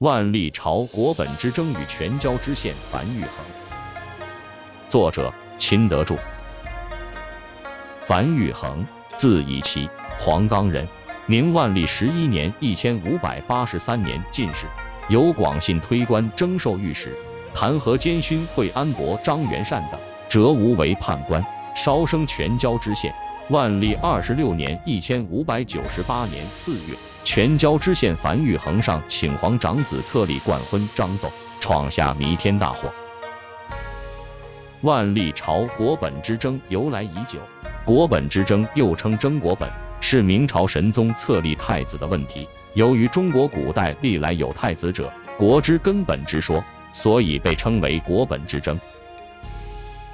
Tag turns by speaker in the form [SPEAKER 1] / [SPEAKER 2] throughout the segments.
[SPEAKER 1] 万历朝国本之争与全椒知县樊玉衡。作者：秦德柱。樊玉衡，字以奇，黄冈人，明万历十一年（一千五百八十三年）进士，由广信推官征授御史，弹劾监勋惠安伯张元善等，折无为判官，稍升全椒知县。万历二十六年（一千五百九十八年）四月。全椒知县樊玉衡上请皇长子册立冠婚章奏，创下弥天大祸。万历朝国本之争由来已久，国本之争又称争国本，是明朝神宗册立太子的问题。由于中国古代历来有太子者，国之根本之说，所以被称为国本之争。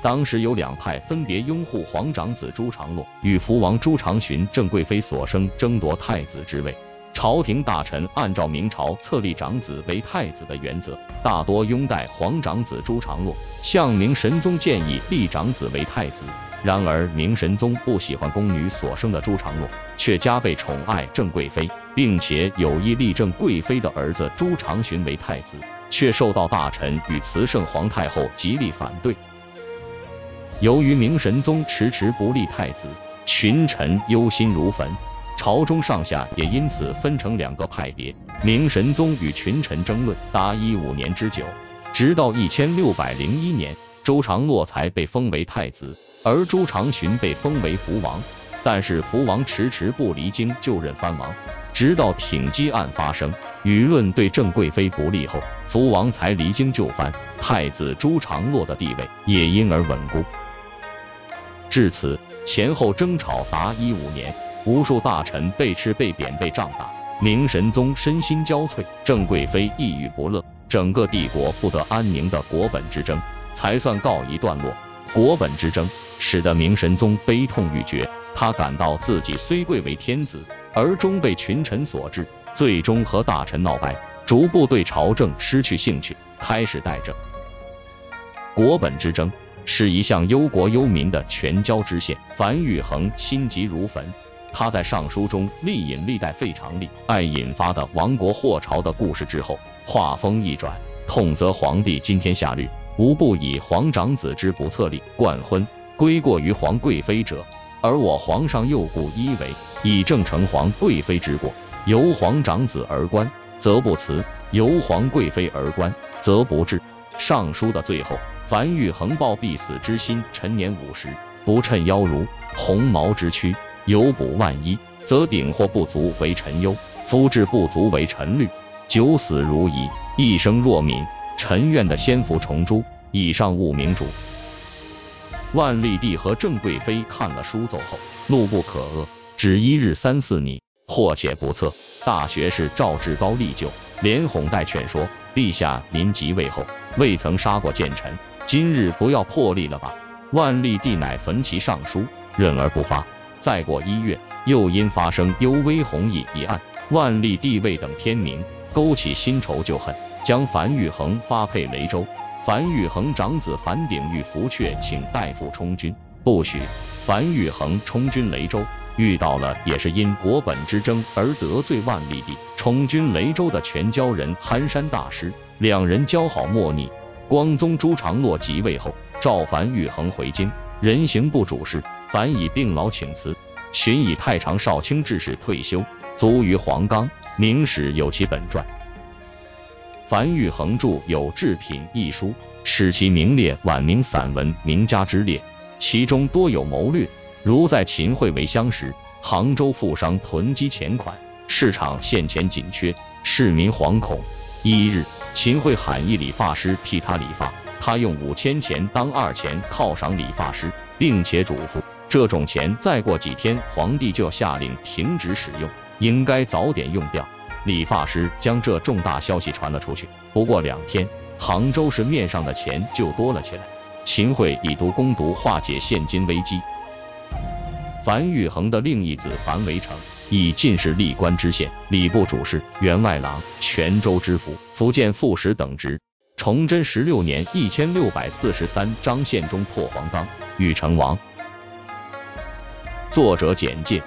[SPEAKER 1] 当时有两派，分别拥护皇长子朱常洛与福王朱常洵、郑贵妃所生争夺太子之位。朝廷大臣按照明朝册立长子为太子的原则，大多拥戴皇长子朱常洛，向明神宗建议立长子为太子。然而明神宗不喜欢宫女所生的朱常洛，却加倍宠爱郑贵妃，并且有意立郑贵妃的儿子朱常洵为太子，却受到大臣与慈圣皇太后极力反对。由于明神宗迟迟不立太子，群臣忧心如焚。朝中上下也因此分成两个派别，明神宗与群臣争论达一五年之久，直到一千六百零一年，周常洛才被封为太子，而朱常洵被封为福王。但是福王迟迟不离京就任藩王，直到挺击案发生，舆论对郑贵妃不利后，福王才离京就藩，太子朱常洛的地位也因而稳固。至此前后争吵达一五年。无数大臣被斥、被贬、被杖打，明神宗身心交瘁，郑贵妃抑郁不乐，整个帝国不得安宁的国本之争才算告一段落。国本之争使得明神宗悲痛欲绝，他感到自己虽贵为天子，而终被群臣所制，最终和大臣闹掰，逐步对朝政失去兴趣，开始代政。国本之争是一项忧国忧民的全椒知县樊玉衡心急如焚。他在上书中力引历代废长吏爱引发的亡国祸朝的故事之后，话锋一转，痛责皇帝今天下律，无不以皇长子之不册立冠婚，归过于皇贵妃者，而我皇上又故一为以正承皇贵妃之过，由皇长子而官，则不辞；由皇贵妃而官，则不治。上书的最后，樊玉衡报必死之心，陈年五十，不趁妖如鸿毛之躯。有补万一，则顶或不足为臣忧；夫志不足为臣虑。九死如遗，一生若泯。臣愿的仙福重诛。以上勿明主。万历帝和郑贵妃看了书奏后，怒不可遏，只一日三四拟，或且不测。大学士赵志高立就，连哄带劝说：陛下您即位后，未曾杀过谏臣，今日不要破例了吧？万历帝乃焚其上书，忍而不发。再过一月，又因发生幽微弘毅一案，万历帝位等天明，勾起新仇旧恨，将樊玉衡发配雷州。樊玉衡长子樊鼎玉福阙请代父充军，不许。樊玉衡充军雷州，遇到了也是因国本之争而得罪万历帝。充军雷州的全椒人憨山大师，两人交好莫逆。光宗朱常洛即位后，召樊玉衡回京，人刑部主事。凡以病老请辞，寻以太常少卿致仕退休，卒于黄冈。明史有其本传。樊玉衡著有《志品》一书，使其名列晚明散文名家之列，其中多有谋略，如在秦桧为相时，杭州富商囤积钱款，市场现钱紧缺，市民惶恐。一日，秦桧喊一理发师替他理发，他用五千钱当二钱犒赏理发师，并且嘱咐。这种钱再过几天，皇帝就要下令停止使用，应该早点用掉。理发师将这重大消息传了出去。不过两天，杭州市面上的钱就多了起来。秦桧以毒攻毒，化解现金危机。樊玉衡的另一子樊维成，以进士、历官知县、礼部主事、员外郎、泉州知府、福建副使等职。崇祯十六年（一千六百四十三），张献忠破黄冈，禹成王。作者简介：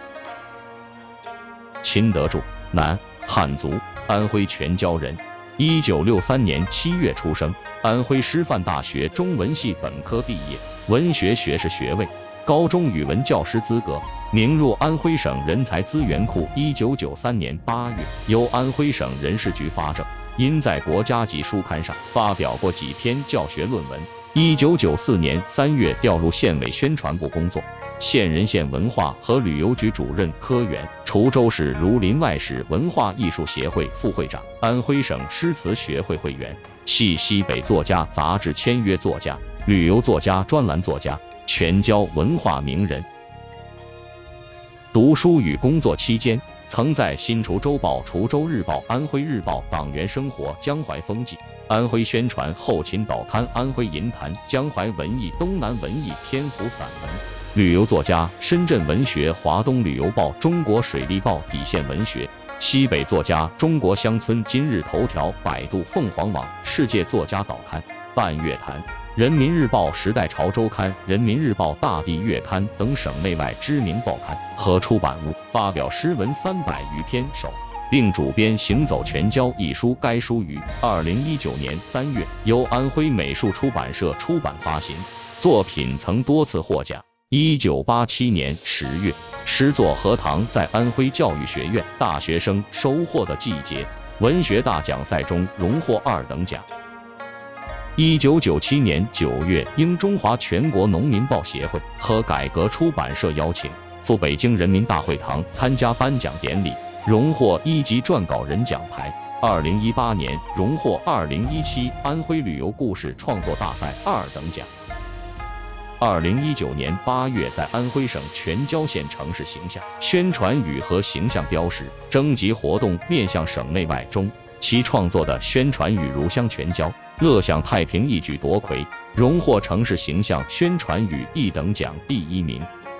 [SPEAKER 1] 秦德柱，男，汉族，安徽全椒人，一九六三年七月出生，安徽师范大学中文系本科毕业，文学学士学位，高中语文教师资格，名入安徽省人才资源库。一九九三年八月，由安徽省人事局发证，因在国家级书刊上发表过几篇教学论文。一九九四年三月调入县委宣传部工作，县人县文化和旅游局主任科员，滁州市儒林外史文化艺术协会副会长，安徽省诗词学会会员，系西北作家杂志签约作家、旅游作家专栏作家，全椒文化名人。读书与工作期间。曾在新滁州报、滁州日报、安徽日报、党员生活、江淮风纪、安徽宣传、后勤导刊、安徽银坛、江淮文艺、东南文艺、天府散文、旅游作家、深圳文学、华东旅游报、中国水利报、底线文学、西北作家、中国乡村、今日头条、百度、凤凰网、世界作家导刊、半月谈。人民日报、时代潮周刊、人民日报、大地月刊等省内外知名报刊和出版物，发表诗文三百余篇首，并主编《行走全椒》一书。该书于二零一九年三月由安徽美术出版社出版发行，作品曾多次获奖。一九八七年十月，诗作《荷塘》在安徽教育学院大学生收获的季节文学大奖赛中荣获二等奖。一九九七年九月，应中华全国农民报协会和改革出版社邀请，赴北京人民大会堂参加颁奖典礼，荣获一级撰稿人奖牌。二零一八年，荣获二零一七安徽旅游故事创作大赛二等奖。二零一九年八月，在安徽省全椒县城市形象宣传语和形象标识征集活动面向省内外中。其创作的宣传语“如香全椒，乐享太平”一举夺魁，荣获城市形象宣传语一等奖第一名。